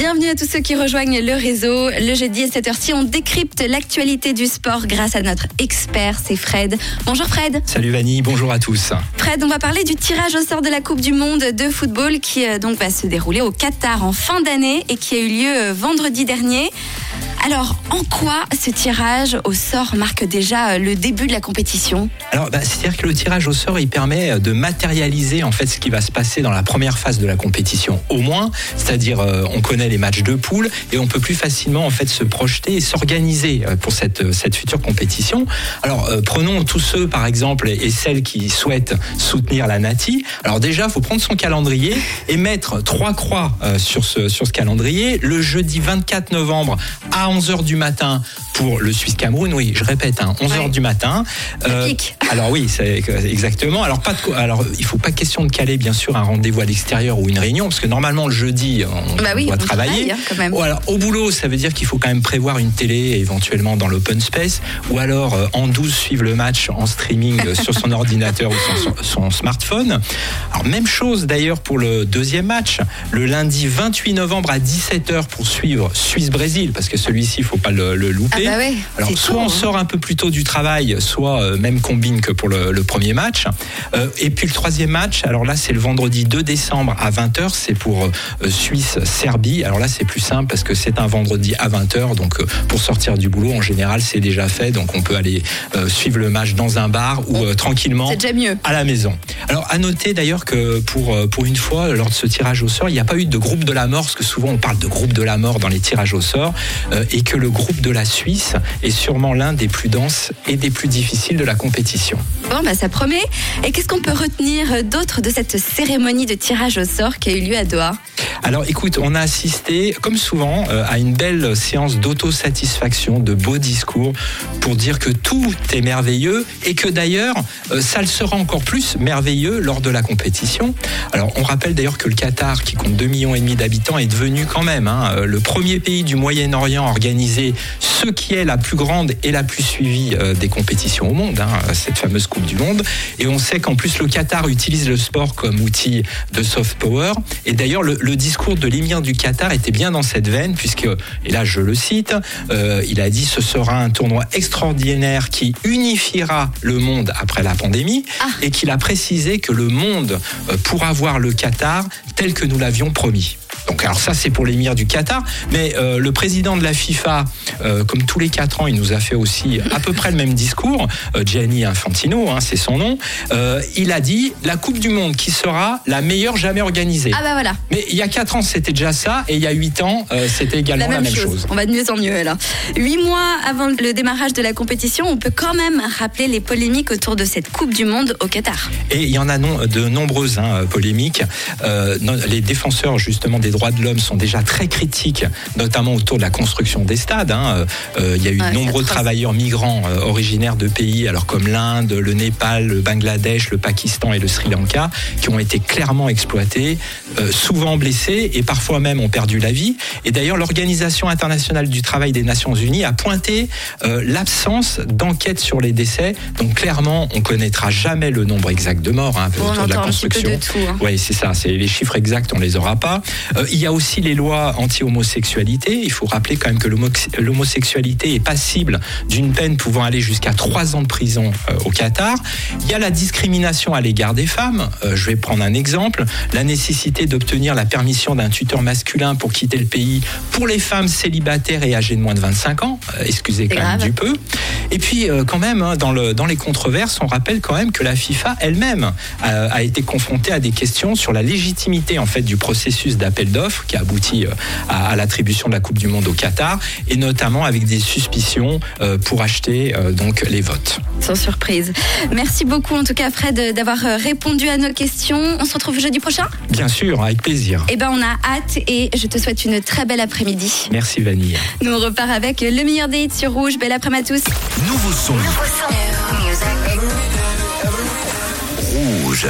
Bienvenue à tous ceux qui rejoignent le réseau. Le jeudi à cette heure-ci, on décrypte l'actualité du sport grâce à notre expert, c'est Fred. Bonjour Fred. Salut Vanny, bonjour à tous. Fred, on va parler du tirage au sort de la Coupe du Monde de football qui euh, donc va se dérouler au Qatar en fin d'année et qui a eu lieu euh, vendredi dernier. Alors, en quoi ce tirage au sort marque déjà euh, le début de la compétition? Alors, bah, c'est-à-dire que le tirage au sort, il permet euh, de matérialiser en fait ce qui va se passer dans la première phase de la compétition, au moins. C'est-à-dire, euh, on connaît les matchs de poule et on peut plus facilement en fait se projeter et s'organiser pour cette cette future compétition. Alors, prenons tous ceux, par exemple, et celles qui souhaitent soutenir la Nati. Alors déjà, faut prendre son calendrier et mettre trois croix sur ce sur ce calendrier. Le jeudi 24 novembre à 11h du matin pour le Suisse Cameroun. Oui, je répète, hein, 11h du matin. Euh, alors oui, c'est exactement. Alors pas de, alors il faut pas question de caler bien sûr un rendez-vous à l'extérieur ou une réunion parce que normalement le jeudi on bah doit travailler. Hein, quand même. alors au boulot, ça veut dire qu'il faut quand même prévoir une télé éventuellement dans l'open space ou alors euh, en 12 suivre le match en streaming sur son ordinateur ou son, son, smartphone. Alors même chose d'ailleurs pour le deuxième match, le lundi 28 novembre à 17h pour suivre Suisse-Brésil parce que celui-ci il faut pas le, louper. Ah bah Alors soit on hein. sort un peu plus tôt du travail, soit euh, même combine que pour le, premier match. Euh, et puis le troisième match, alors là c'est le vendredi 2 décembre à 20h, c'est pour euh, Suisse-Serbie. Alors là c'est plus simple parce que c'est un vendredi à 20h, donc pour sortir du boulot en général c'est déjà fait, donc on peut aller suivre le match dans un bar ou tranquillement déjà mieux. à la maison. Alors à noter d'ailleurs que pour, pour une fois, lors de ce tirage au sort, il n'y a pas eu de groupe de la mort, parce que souvent on parle de groupe de la mort dans les tirages au sort, et que le groupe de la Suisse est sûrement l'un des plus denses et des plus difficiles de la compétition. Bon, bah ça promet. Et qu'est-ce qu'on peut retenir d'autre de cette cérémonie de tirage au sort qui a eu lieu à Doha? Alors écoute, on a assisté, comme souvent, euh, à une belle séance d'autosatisfaction, de beaux discours pour dire que tout est merveilleux et que d'ailleurs, euh, ça le sera encore plus merveilleux lors de la compétition. Alors on rappelle d'ailleurs que le Qatar, qui compte 2,5 millions d'habitants, est devenu quand même hein, euh, le premier pays du Moyen-Orient à organiser ce qui est la plus grande et la plus suivie des compétitions au monde, hein, cette fameuse Coupe du Monde. Et on sait qu'en plus le Qatar utilise le sport comme outil de soft power. Et d'ailleurs, le, de l'émir du Qatar était bien dans cette veine, puisque, et là je le cite, euh, il a dit ce sera un tournoi extraordinaire qui unifiera le monde après la pandémie, ah. et qu'il a précisé que le monde euh, pourra voir le Qatar tel que nous l'avions promis. Donc alors ça c'est pour l'émir du Qatar, mais euh, le président de la FIFA, euh, comme tous les quatre ans, il nous a fait aussi à peu près le même discours. Euh, Gianni Infantino, hein, c'est son nom. il a dit la Coupe du Monde qui sera la meilleure jamais organisée. Ah bah voilà. Mais il y a quatre ans c'était déjà ça, et il y a huit ans c'était également la même, chose. On va de mieux en mieux là. Huit mois avant le démarrage de la compétition, on peut quand même rappeler les polémiques autour de cette Coupe du Monde au Qatar. Et il y en a non, de nombreuses hein, polémiques. les défenseurs justement des droits de l'homme sont déjà très critiques, notamment autour de la construction des stades. Hein. Euh, il y a eu de nombreux travailleurs migrants euh, originaires de pays, alors comme l'Inde, le Népal, le Bangladesh, le Pakistan et le Sri Lanka, qui ont été clairement exploités, euh, souvent blessés et parfois même ont perdu la vie. Et d'ailleurs, l'Organisation internationale du travail des Nations Unies a pointé l'absence d'enquête sur les décès. Donc clairement, on connaîtra jamais le nombre exact de morts hein, autour de la construction. Hein. Oui, c'est ça. C'est les chiffres exacts, on les aura pas. Il y a aussi les lois anti-homosexualité. Il faut rappeler quand même que l'homosexualité est passible d'une peine pouvant aller jusqu'à trois ans de prison euh, au Qatar. Il y a la discrimination à l'égard des femmes. Euh, je vais prendre un exemple. La nécessité d'obtenir la permission d'un tuteur masculin pour quitter le pays pour les femmes célibataires et âgées de moins de 25 ans. Euh, excusez quand même du peu. Et puis quand même, hein, dans, le, dans les controverses, on rappelle quand même que la FIFA elle-même a, été confrontée à des questions sur la légitimité en fait du processus d'appel d'offres qui a abouti euh, à, l'attribution de la Coupe du Monde au Qatar, et notamment avec des suspicions euh, pour acheter euh, donc les votes. Sans surprise. Merci beaucoup en tout cas Fred d'avoir répondu à nos questions. On se retrouve jeudi prochain Bien sûr, avec plaisir. Eh ben on a hâte et je te souhaite une très belle après-midi. Merci Vanille. Nous on repart avec le meilleur des hits sur Rouge. Belle après-midi à tous. Nouveau son. Rouge.